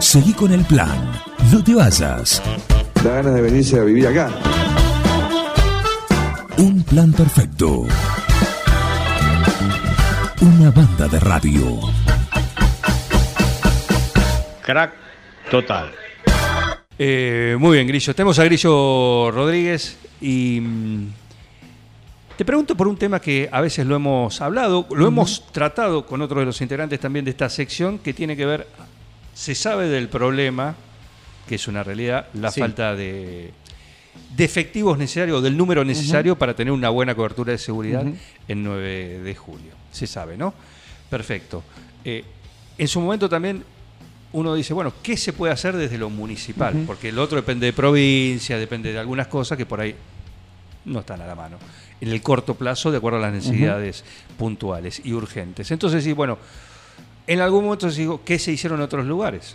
Seguí con el plan. No te vayas. Da ganas de venirse a vivir acá. Un plan perfecto. Una banda de radio. Crack total. Eh, muy bien, Grillo. Tenemos a Grillo Rodríguez y mm, te pregunto por un tema que a veces lo hemos hablado, lo hemos tratado con otros de los integrantes también de esta sección, que tiene que ver, se sabe del problema, que es una realidad, la Sí. falta de, de efectivos necesarios, del número necesario para tener una buena cobertura de seguridad Ujú. en 9 de julio. Se sabe, ¿no? Perfecto. Eh, en su momento también uno dice, bueno, ¿qué se puede hacer desde lo municipal? Porque el otro depende de provincia, depende de algunas cosas que por ahí no están a la mano. En el corto plazo, de acuerdo a las necesidades puntuales y urgentes. Entonces, sí, bueno, en algún momento digo, ¿qué se hicieron en otros lugares?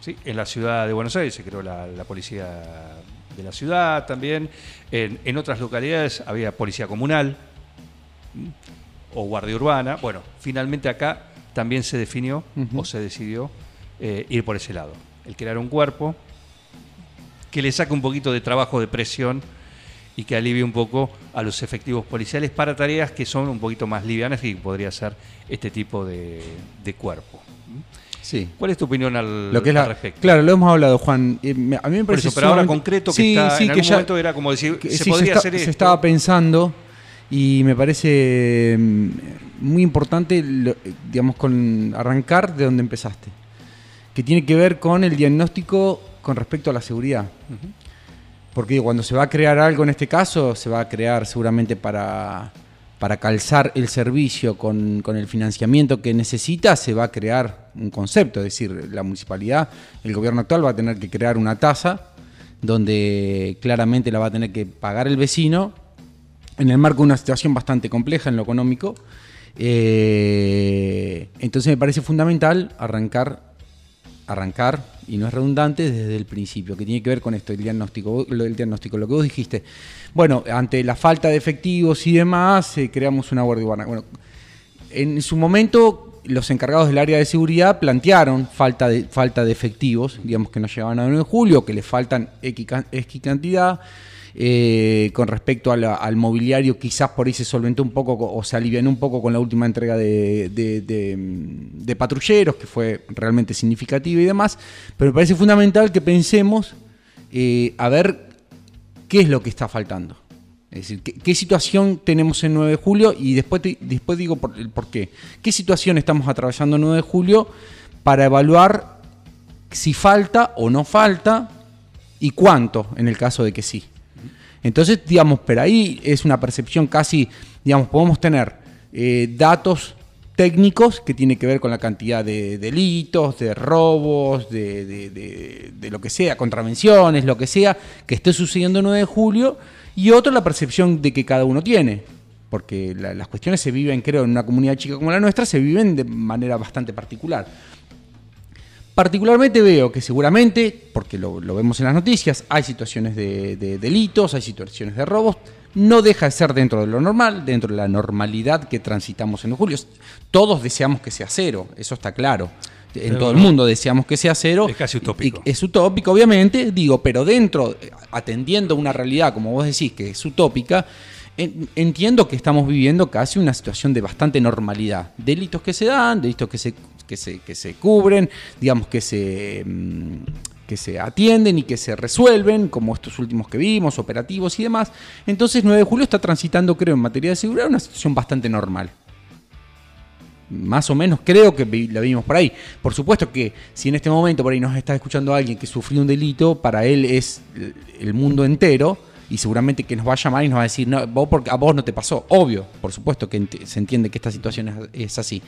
¿Sí? En la ciudad de Buenos Aires se creó la, la policía de la ciudad también. En, en otras localidades había policía comunal ¿m? o guardia urbana. Bueno, finalmente acá también se definió o se decidió eh, ir por ese lado. El crear un cuerpo que le saque un poquito de trabajo de presión y que alivie un poco a los efectivos policiales para tareas que son un poquito más livianas que podría ser este tipo de, de cuerpo. Sí. ¿Cuál es tu opinión al, Lo que es al la- respecto? Claro, lo hemos hablado, Juan. Eh, me- A mí me parece eso, pero ahora concreto que Sí, está, sí, en que algún ya- momento era como decir, que se sí, podría hacer esto. Se estaba pensando y me parece mm, muy importante, lo- digamos, con arrancar de donde empezaste, que tiene que ver con el diagnóstico con respecto a la seguridad. Porque cuando se va a crear algo en este caso, se va a crear seguramente para, para calzar el servicio con, con el financiamiento que necesita, se va a crear un concepto. Es decir, la municipalidad, el gobierno actual va a tener que crear una tasa donde claramente la va a tener que pagar el vecino en el marco de una situación bastante compleja en lo económico. Eh, entonces me parece fundamental arrancar, arrancar, y no es redundante, desde el principio, que tiene que ver con esto, el diagnóstico, lo del diagnóstico, lo que vos dijiste. Bueno, ante la falta de efectivos y demás, eh, creamos una guardia urbana. Bueno, en su momento, los encargados del área de seguridad plantearon falta de, falta de efectivos, digamos que no llegaban a 9 de julio, que les faltan X, X cantidad. Eh, con respecto al mobiliario, quizás por ahí se solventó un poco co- o se alivianó un poco con la última entrega mm, de patrulleros, que fue realmente significativa y demás. Pero me parece fundamental que pensemos eh, a ver qué es lo que está faltando. Es decir, ¿qué, situación tenemos en 9 de julio? Y después, después digo por, el por qué. ¿Qué situación estamos atravesando en 9 de julio para evaluar si falta o no falta y cuánto en el caso de que sí? Entonces, digamos, pero ahí es una percepción casi, digamos, podemos tener eh, datos técnicos que tienen que ver con la cantidad de delitos, de robos, de lo que sea, contravenciones, lo que sea, que esté sucediendo el 9 de julio, y otro la percepción de que cada uno tiene. Porque la- las cuestiones se viven, creo, en una comunidad chica como la nuestra, se viven de manera bastante particular. Particularmente veo que seguramente, porque lo, lo vemos en las noticias, hay situaciones de, de delitos, hay situaciones de robos, no deja de ser dentro de lo normal, dentro de la normalidad que transitamos en julio. Todos deseamos que sea cero, eso está claro. En Pero todo el mundo deseamos que sea cero. Es casi utópico. Es utópico, obviamente, digo, pero dentro, eh, atendiendo una realidad, como vos decís, que es utópica, entiendo que estamos viviendo casi una situación de bastante normalidad. Delitos que se dan, delitos que se, que se, que se cubren, digamos que se, mm, que se atienden y que se resuelven, como estos últimos que vimos, operativos y demás. Entonces 9 de julio está transitando, creo, en materia de seguridad, una situación bastante normal más o menos creo que la vimos por ahí. Por supuesto que si en este momento por ahí nos está escuchando alguien que sufrió un delito, para él es el mundo entero y seguramente que nos va a llamar y nos va a decir, no, vos porque a vos no te pasó. Obvio, por supuesto que se entiende que esta situación es, así.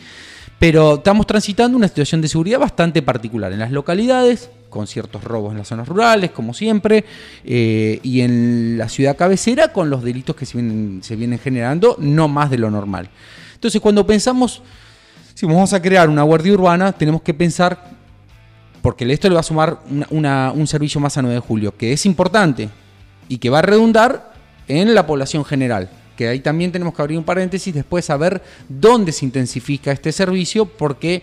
Pero estamos transitando una situación de seguridad bastante particular en las localidades, con ciertos robos en las zonas rurales, como siempre, eh, y en la ciudad cabecera con los delitos que se vienen, generando, no más de lo normal. Entonces, cuando pensamos si vamos a crear una guardia urbana, tenemos que pensar, porque esto le va a sumar un servicio más a 9 de julio, que es importante y que va a redundar en la población general. Que ahí también tenemos que abrir un paréntesis después a ver dónde se intensifica este servicio, porque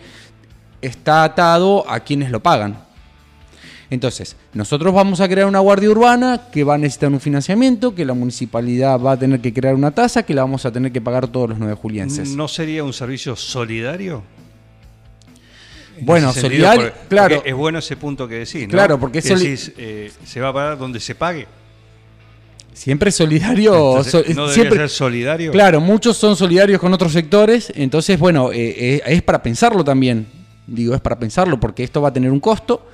está atado a quienes lo pagan. Entonces, nosotros vamos a crear una guardia urbana que va a necesitar un financiamiento, que la municipalidad va a tener que crear una tasa, que la vamos a tener que pagar todos los nueve julienses. ¿No sería un servicio solidario? En Bueno, solidario, claro. es bueno ese punto que decís, ¿no? Claro, porque Que es decís, eh, se va a pagar donde se pague. Siempre solidario. Entonces, so- ¿No siempre, ser solidario? Claro, muchos son solidarios con otros sectores, entonces, bueno, eh, eh, es para pensarlo también. Digo, es para pensarlo, porque esto va a tener un costo,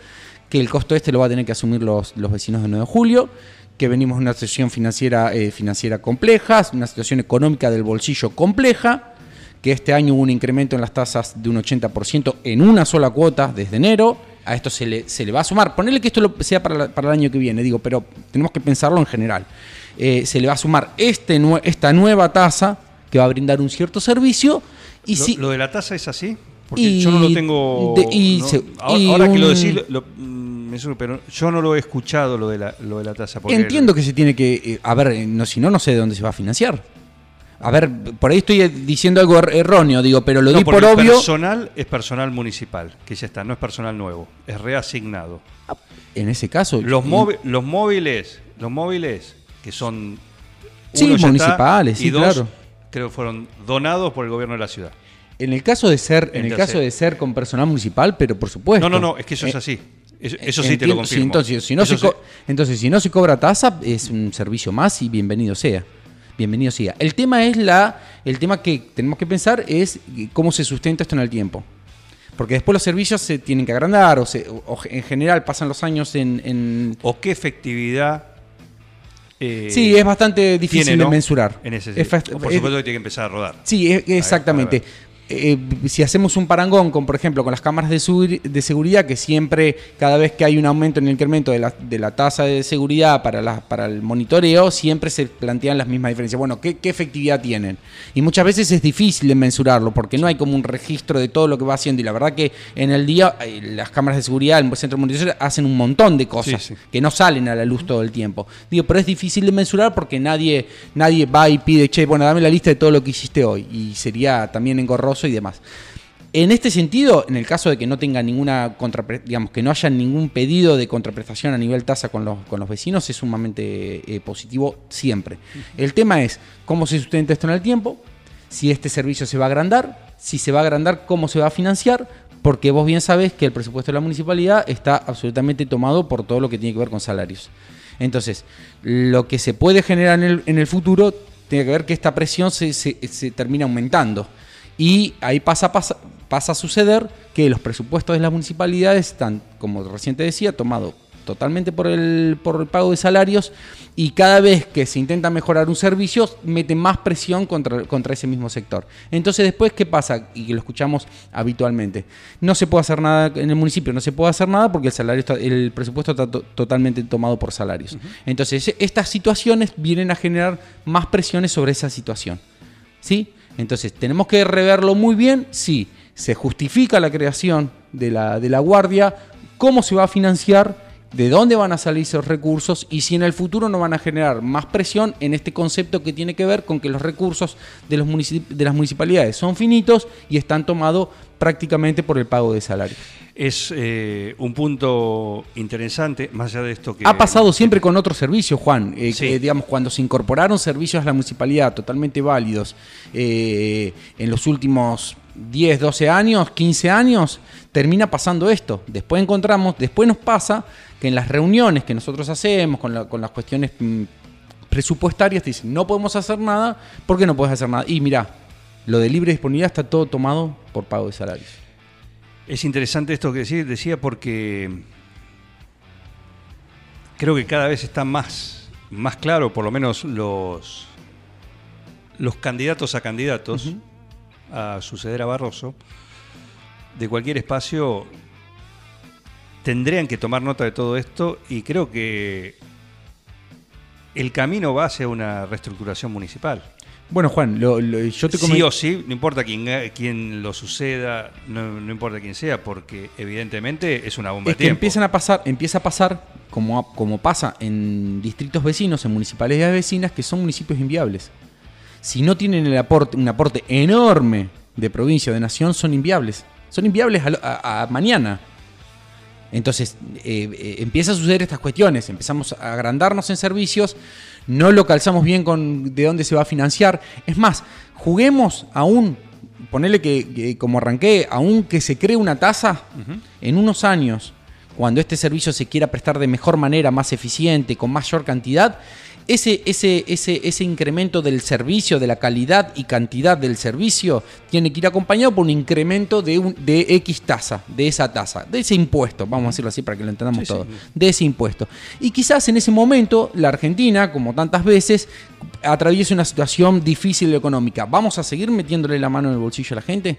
que el costo este lo va a tener que asumir los, los vecinos de 9 de julio, que venimos de una situación financiera, eh, financiera compleja, una situación económica del bolsillo compleja, que este año hubo un incremento en las tasas de un 80% en una sola cuota desde enero. A esto se le, se le va a sumar. Ponerle que esto lo- sea para, la- para el año que viene, digo, pero tenemos que pensarlo en general. Eh, se le va a sumar este, esta nueva tasa que va a brindar un cierto servicio. Y lo, si, lo de la tasa es así? Porque Y yo no lo tengo. de- y no- se- ahora, y ahora que lo decís, lo- mm, pero yo no lo he escuchado lo de la, lo de la tasa. entiendo que se tiene que. eh, a ver, eh, no, si no, no sé de dónde se va a financiar. A ver, por ahí estoy eh, diciendo algo er- erróneo, digo, pero lo No, di por el obvio. personal es personal municipal, que ya está, no es personal nuevo, es reasignado. En ese caso. Los, móvi- los móviles, los móviles que son Sí, está, municipales, y sí, dos, claro. creo que fueron donados por el gobierno de la ciudad. En el caso de ser, en el caso de ser con personal municipal, pero por supuesto. No, no, no, es que eso es Eh, así. Eso, eso sí te lo confirmo. entonces, si no Eso se co- sí. entonces, si no se cobra tasa, es un servicio más y bienvenido sea. Bienvenido sea. El tema es la. El tema que tenemos que pensar es cómo se sustenta esto en el tiempo. Porque después los servicios se tienen que agrandar, o, se- o en general pasan los años en. en- ¿O qué efectividad eh, sí, es bastante difícil tiene, ¿no? de mensurar. En ese Es sentido. Por es- supuesto que tiene que empezar a rodar. Sí, es- exactamente. Eh, si hacemos un parangón con, por ejemplo, con las cámaras de, seguri- de seguridad, que siempre, cada vez que hay un aumento en el incremento de la, de la tasa de seguridad para, la- para el monitoreo, siempre se plantean las mismas diferencias. Bueno, ¿qué, qué efectividad tienen? Y muchas veces es difícil de mensurarlo, porque no hay como un registro de todo lo que va haciendo. Y la verdad que en el día, eh, las cámaras de seguridad, el centro de monitoreo, hacen un montón de cosas Sí, sí. que no salen a la luz todo el tiempo. Digo, pero es difícil de mensurar porque nadie, nadie va y pide, che, bueno, dame la lista de todo lo que hiciste hoy. Y sería también engorroso y demás. En este sentido, en el caso de que no tenga ninguna digamos que no haya ningún pedido de contraprestación a nivel tasa con los, con los vecinos, es sumamente eh, positivo siempre. El tema es cómo se sustenta esto en el tiempo, si este servicio se va a agrandar, si se va a agrandar, cómo se va a financiar, porque vos bien sabés que el presupuesto de la municipalidad está absolutamente tomado por todo lo que tiene que ver con salarios. Entonces, lo que se puede generar en el, en el futuro tiene que ver que esta presión se, se- se termina aumentando. Y ahí pasa, pasa, pasa a suceder que los presupuestos de las municipalidades están, como recién te decía, tomados totalmente por el, por el pago de salarios y cada vez que se intenta mejorar un servicio, mete más presión contra, contra ese mismo sector. Entonces después, ¿qué pasa? Y que lo escuchamos habitualmente. No se puede hacer nada en el municipio, no se puede hacer nada porque el, salario está- el presupuesto está to- totalmente tomado por salarios. Entonces estas situaciones vienen a generar más presiones sobre esa situación. ¿Sí? Entonces, tenemos que reverlo muy bien si se justifica la creación de la, de la guardia, cómo se va a financiar, de dónde van a salir esos recursos y si en el futuro no van a generar más presión en este concepto que tiene que ver con que los recursos de, los de las municipalidades son finitos y están tomados prácticamente por el pago de salarios. Es eh, un punto interesante, más allá de esto que... Ha pasado siempre con otros servicios, Juan. Eh, Sí. que, digamos, cuando se incorporaron servicios a la municipalidad totalmente válidos eh, en los últimos 10, 12 años, 15 años, termina pasando esto. Después encontramos, después nos pasa que en las reuniones que nosotros hacemos con, la- con las cuestiones mm, presupuestarias, te dicen, no podemos hacer nada, ¿por qué no puedes hacer nada? Y mira, lo de libre disponibilidad está todo tomado por pago de salarios. Es interesante esto que decía, decía porque creo que cada vez está más, más claro, por lo menos los, los candidatos a candidatos a suceder a Barroso, de cualquier espacio, tendrían que tomar nota de todo esto y creo que el camino va hacia una reestructuración municipal. Bueno, Juan, lo- lo- yo te Sí comento... o sí, no importa quién, quién lo suceda, no, no importa quién sea, porque evidentemente es una bomba Es de que tiempo. empiezan a pasar, empieza a pasar, como, como pasa en distritos vecinos, en municipalidades vecinas, que son municipios inviables. Si no tienen el aporte, un aporte enorme de provincia o de nación, son inviables. son inviables a, a- a mañana. Entonces eh, eh, empieza a suceder estas cuestiones, empezamos a agrandarnos en servicios, no lo calzamos bien con de dónde se va a financiar. Es más, juguemos aún, ponele que, que como arranqué, aún que se cree una tasa en unos años, cuando este servicio se quiera prestar de mejor manera, más eficiente, con mayor cantidad, ese, ese, ese, ese incremento del servicio, de la calidad y cantidad del servicio, tiene que ir acompañado por un incremento de, un, de X tasa, de esa tasa, de ese impuesto, vamos a decirlo así para que lo entendamos Sí, sí. todo, de ese impuesto. Y quizás en ese momento la Argentina, como tantas veces, atraviese una situación difícil económica. ¿Vamos a seguir metiéndole la mano en el bolsillo a la gente?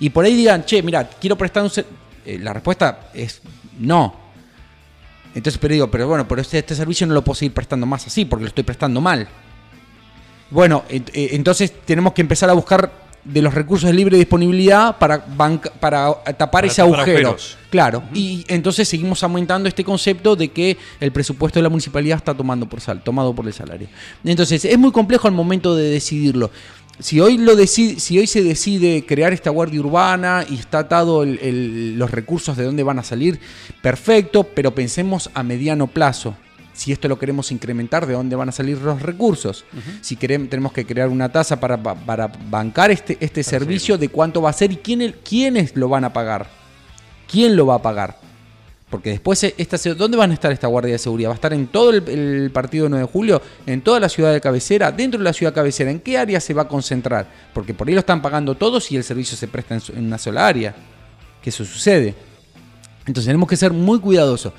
Y por ahí digan, che, mira, quiero prestar un... ser-". Eh, la respuesta es no. Entonces, pero digo, pero bueno, pero este, este servicio no lo puedo seguir prestando más así, porque lo estoy prestando mal. Bueno, eh, entonces tenemos que empezar a buscar de los recursos de libre disponibilidad para, banca- para tapar Para ese tapar agujero. agujeros. Claro, y entonces seguimos aumentando este concepto de que el presupuesto de la municipalidad está tomando por sal, tomado por el salario. Entonces, es muy complejo al momento de decidirlo. Si hoy, lo decide, si hoy se decide crear esta guardia urbana y está atado el- el- los recursos de dónde van a salir, perfecto, pero pensemos a mediano plazo. Si esto lo queremos incrementar, ¿de dónde van a salir los recursos? Si queremos, tenemos que crear una tasa para, para bancar este, este servicio, ¿de cuánto va a ser y quién quiénes lo van a pagar? ¿Quién lo va a pagar? Porque después, eh, esta, ¿dónde van a estar esta guardia de seguridad? ¿Va a estar en todo el, partido de 9 de julio? ¿En toda la ciudad de cabecera? ¿Dentro de la ciudad cabecera? ¿En qué área se va a concentrar? Porque por ahí lo están pagando todos y el servicio se presta en, una sola área. Que eso sucede. Entonces tenemos que ser muy cuidadosos.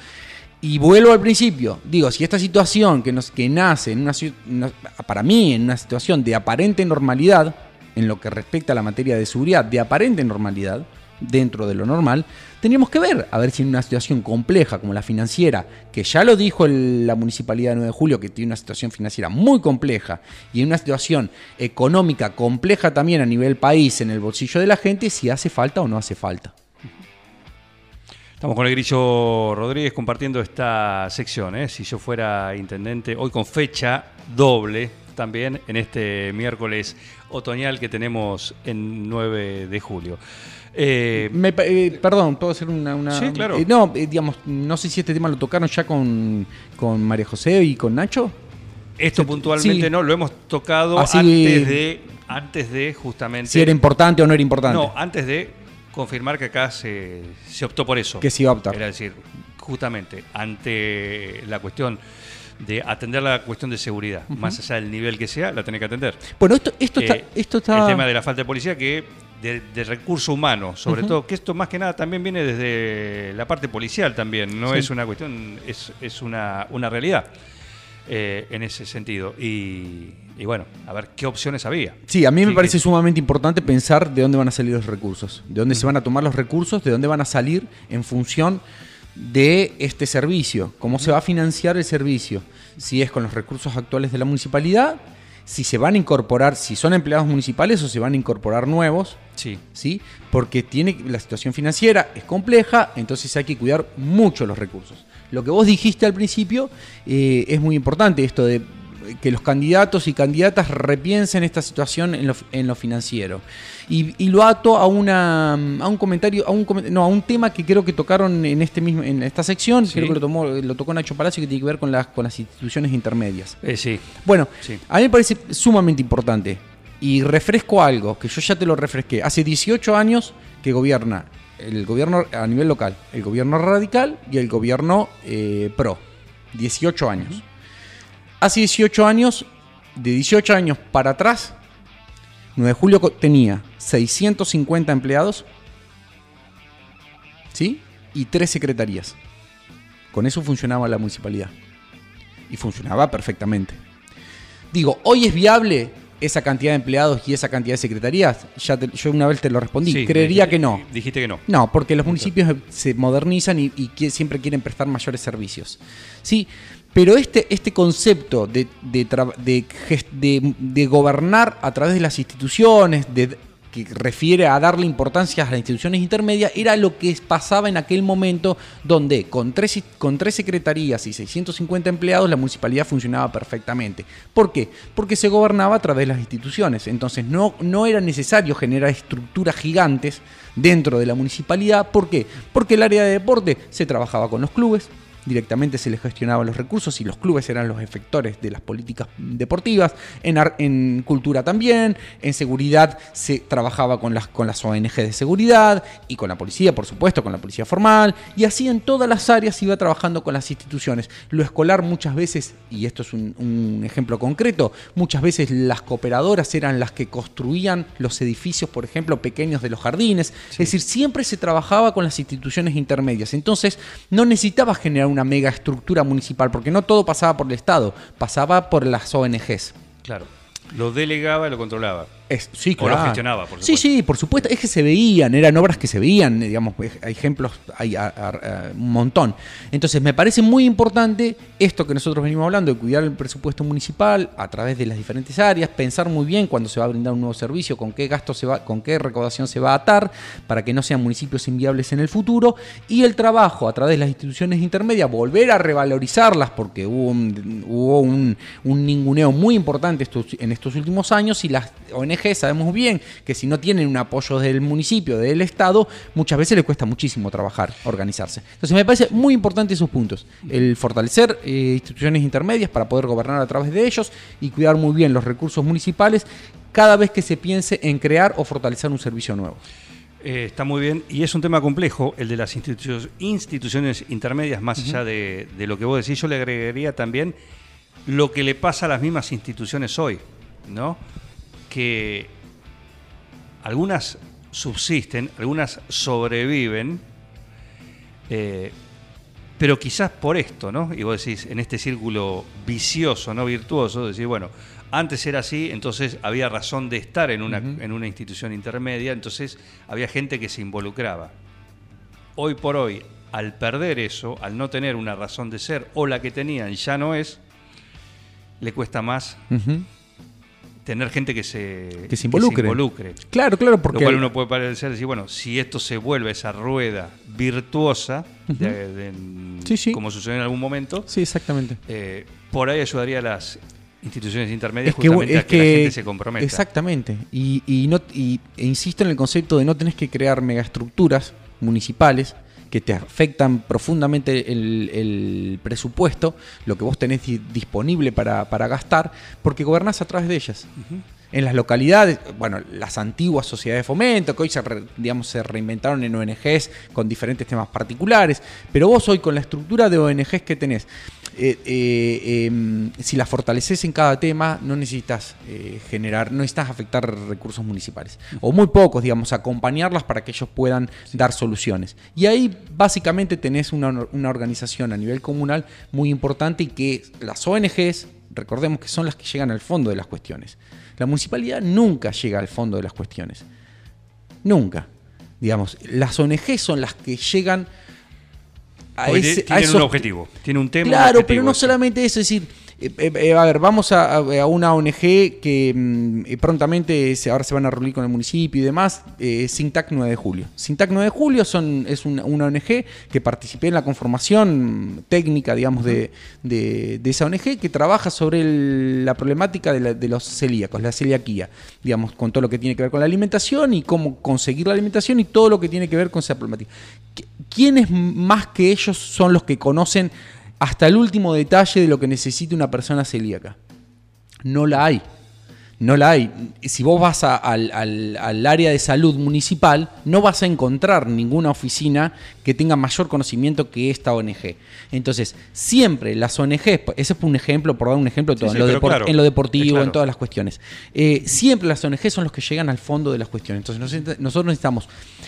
Y vuelvo al principio, digo, si esta situación que, nos, que nace en una- para mí en una situación de aparente normalidad, en lo que respecta a la materia de seguridad, de aparente normalidad, dentro de lo normal, teníamos que ver, a ver si en una situación compleja como la financiera, que ya lo dijo la Municipalidad de 9 de Julio, que tiene una situación financiera muy compleja, y en una situación económica compleja también a nivel país, en el bolsillo de la gente, si hace falta o no hace falta. Estamos con el Grillo Rodríguez compartiendo esta sección. ¿eh? Si yo fuera intendente, hoy con fecha doble también en este miércoles otoñal que tenemos en 9 de julio. Eh, Me eh, perdón, ¿puedo hacer una...? una- Sí, claro. eh, no, digamos, no sé si este tema lo tocaron ya con, con María José y con Nacho. esto puntualmente sí. no, lo hemos tocado Así- antes de antes de justamente... Si era importante o no era importante. No, antes de confirmar que acá se, se optó por eso. Que se iba a optar. Era decir, justamente ante la cuestión de atender la cuestión de seguridad, más allá del nivel que sea, la tenés que atender. Bueno, esto, esto, Eh, está, esto está... El tema de la falta de policía, que de, de recurso humano, sobre todo, que esto más que nada también viene desde la parte policial también, no Sí. es una cuestión, es, es una, una realidad eh, en ese sentido. Y, y bueno, a ver qué opciones había. Sí, a mí me Sí, parece que- sumamente importante pensar de dónde van a salir los recursos, de dónde se van a tomar los recursos, de dónde van a salir en función de este servicio, cómo se va a financiar el servicio, si es con los recursos actuales de la municipalidad, si se van a incorporar, si son empleados municipales o se van a incorporar nuevos, Sí. ¿sí? Porque tiene, la situación financiera es compleja, entonces hay que cuidar mucho los recursos. Lo que vos dijiste al principio eh, es muy importante, esto de que los candidatos y candidatas repiensen esta situación en lo, en lo financiero. Y, y lo ato a, una, a un comentario, a un, no, a un tema que creo que tocaron en, este mismo, en esta sección, Sí. creo que lo, tomó, lo tocó Nacho Palacio, que tiene que ver con las, con las instituciones intermedias. Eh, sí. Bueno, Sí. a mí me parece sumamente importante. Y refresco algo, que yo ya te lo refresqué. Hace 18 años que gobierna el gobierno a nivel local, el gobierno radical y el gobierno eh, pro. 18 años. Hace 18 años, de 18 años para atrás, 9 de julio tenía 650 empleados, ¿sí? Y tres secretarías. Con eso funcionaba la municipalidad. Y funcionaba perfectamente. Digo, ¿hoy es viable esa cantidad de empleados y esa cantidad de secretarías? Ya te- yo una vez te lo respondí. Sí, Creería dijiste- que no. Dijiste que no. No, porque los municipios se modernizan y, y siempre quieren prestar mayores servicios. Sí, pero este, este concepto de, de, de gobernar a través de las instituciones, que refiere a darle importancia a las instituciones intermedias, era lo que pasaba en aquel momento donde con tres, con tres secretarías y 650 empleados la municipalidad funcionaba perfectamente. ¿Por qué? Porque se gobernaba a través de las instituciones. Entonces no, no era necesario generar estructuras gigantes dentro de la municipalidad. ¿Por qué? Porque el área de deporte se trabajaba con los clubes, directamente se les gestionaban los recursos y los clubes eran los efectores de las políticas deportivas, en, en cultura también, en seguridad se trabajaba con las, con las ONG de seguridad y con la policía, por supuesto, con la policía formal, y así en todas las áreas iba trabajando con las instituciones. Lo escolar muchas veces, y esto es un, un ejemplo concreto, muchas veces las cooperadoras eran las que construían los edificios, por ejemplo, pequeños de los jardines, es decir, siempre se trabajaba con las instituciones intermedias, entonces no necesitaba generar una mega estructura municipal, porque no todo pasaba por el Estado, pasaba por las ONGs. Claro. Lo delegaba y lo controlaba. Es, sí, O lo claro. gestionaba, por Sí, supuesto. sí, por supuesto. Es que se veían, eran obras que se veían, digamos, pues, hay ejemplos, hay a- a- a- un montón. Entonces, me parece muy importante esto que nosotros venimos hablando, de cuidar el presupuesto municipal a través de las diferentes áreas, pensar muy bien cuando se va a brindar un nuevo servicio, con qué gasto se va, con qué recaudación se va a atar, para que no sean municipios inviables en el futuro, y el trabajo a través de las instituciones intermedias, volver a revalorizarlas, porque hubo un, hubo un, un ninguneo muy importante estos- en estos últimos años, y las ONG sabemos bien que si no tienen un apoyo del municipio, del Estado, muchas veces les cuesta muchísimo trabajar, organizarse. Entonces me parece muy importante esos puntos, el fortalecer eh, instituciones intermedias para poder gobernar a través de ellos y cuidar muy bien los recursos municipales cada vez que se piense en crear o fortalecer un servicio nuevo. Eh, está muy bien y es un tema complejo el de las institu- instituciones intermedias, más allá de, de lo que vos decís, yo le agregaría también lo que le pasa a las mismas instituciones hoy, ¿no? Que algunas subsisten, algunas sobreviven, eh, pero quizás por esto, ¿no? Y vos decís, en este círculo vicioso, ¿no? Virtuoso, decir, bueno, antes era así, entonces había razón de estar en una, en una institución intermedia, entonces había gente que se involucraba. Hoy por hoy, al perder eso, al no tener una razón de ser, o la que tenían ya no es, le cuesta más. Tener gente que se, Que se involucre. involucre. Claro, claro, porque... Lo cual uno puede parecer decir, bueno, si esto se vuelve esa rueda virtuosa, de- de- Sí, sí. como sucedió en algún momento, Sí, exactamente. eh, por ahí ayudaría a las instituciones intermedias Es que, justamente es a que, la gente se comprometa. Exactamente. Y, y no, y, e insisto en el concepto de no tenés que crear megaestructuras municipales que te afectan profundamente el, presupuesto, lo que vos tenés di- disponible para, para gastar, porque gobernás a través de ellas. En las localidades, bueno, las antiguas sociedades de fomento, que hoy se, digamos, se reinventaron en ONGs con diferentes temas particulares, pero vos hoy con la estructura de ONGs que tenés, eh, eh, em, si la fortaleces en cada tema, no necesitas eh, generar, no necesitas afectar recursos municipales. O muy pocos, digamos, acompañarlas para que ellos puedan dar soluciones. Y ahí básicamente tenés una, una organización a nivel comunal muy importante y que las ONGs, recordemos que son las que llegan al fondo de las cuestiones. La municipalidad nunca llega al fondo de las cuestiones. Nunca. Digamos, las ONG son las que llegan a, ese, a tienen esos un objetivo, tiene un tema. un Claro, objetivo pero no solamente eso, es decir, eh, eh, eh, a ver, vamos a, una ONG que mm, prontamente ahora se van a reunir con el municipio y demás, eh, Sintac 9 de Julio. Sintac 9 de Julio son, es una, ONG que participé en la conformación técnica, digamos, de, de- esa ONG que trabaja sobre la problemática de, de los celíacos, la celiaquía, digamos, con todo lo que tiene que ver con la alimentación y cómo conseguir la alimentación y todo lo que tiene que ver con esa problemática. ¿Qui- ¿Quiénes más que ellos son los que conocen hasta el último detalle de lo que necesita una persona celíaca? No la hay. No la hay. Si vos vas a- al, al- al área de salud municipal, no vas a encontrar ninguna oficina que tenga mayor conocimiento que esta ONG. Entonces, siempre las ONGs, ese fue un ejemplo, por dar un ejemplo, de todo, Sí, en, lo claro, en lo deportivo, es claro. en todas las cuestiones. Eh, siempre las ONG son los que llegan al fondo de las cuestiones. Entonces, nos- nosotros necesitamos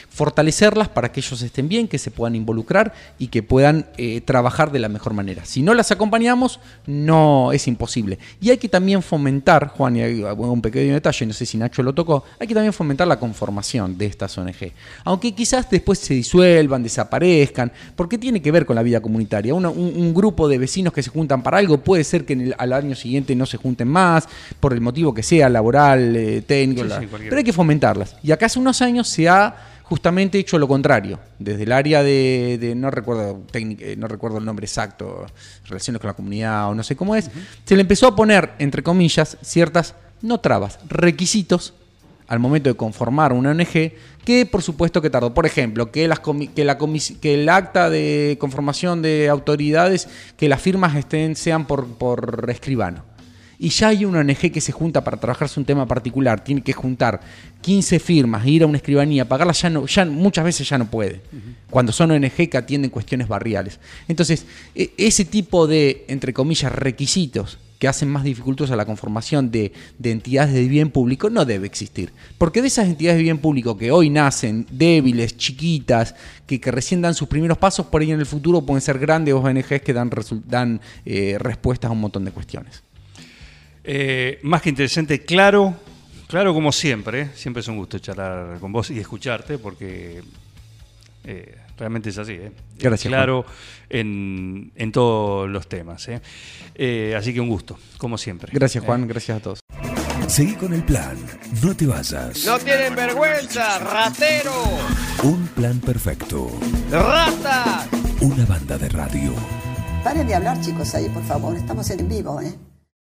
fortalecerlas para que ellos estén bien, que se puedan involucrar y que puedan eh, trabajar de la mejor manera. Si no las acompañamos, no es imposible. Y hay que también fomentar, Juan, y ahí un pequeño detalle, no sé si Nacho lo tocó, hay que también fomentar la conformación de estas ONG. Aunque quizás después se disuelvan, desaparezcan, porque tiene que ver con la vida comunitaria. un, un, grupo de vecinos que se juntan para algo puede ser que en el, al año siguiente no se junten más, por el motivo que sea, laboral, eh, técnico, pero hay que fomentarlas. Y acá hace unos años se ha justamente hecho lo contrario. Desde el área de, no recuerdo eh, no recuerdo el nombre exacto, relaciones con la comunidad o no sé cómo es, se le empezó a poner, entre comillas, ciertas, no trabas, requisitos al momento de conformar una ONG, que por supuesto que tardó. Por ejemplo, que, las que, la que el acta de conformación de autoridades, que las firmas estén, sean por, por escribano y ya hay una ONG que se junta para trabajarse un tema particular, tiene que juntar 15 firmas, ir a una escribanía, pagarlas, ya, no, ya muchas veces ya no puede, cuando son ONG que atienden cuestiones barriales. Entonces, e, ese tipo de, entre comillas, requisitos que hacen más dificultosa la conformación de, entidades de bien público no debe existir. Porque de esas entidades de bien público que hoy nacen débiles, chiquitas, que, recién dan sus primeros pasos, por ahí en el futuro pueden ser grandes ONGs que dan, dan eh, respuestas a un montón de cuestiones. Eh, más que interesante, claro, claro como siempre. Siempre es un gusto charlar con vos y escucharte porque eh, realmente es así. Gracias. Claro en, en, todos los temas. así que un gusto, como siempre. Gracias Juan, gracias a todos. Seguí con el plan, no te vayas. No tienen vergüenza, ratero. Un plan perfecto. Rata. Una banda de radio. Paren de hablar chicos ahí, por favor, estamos en vivo, ¿eh?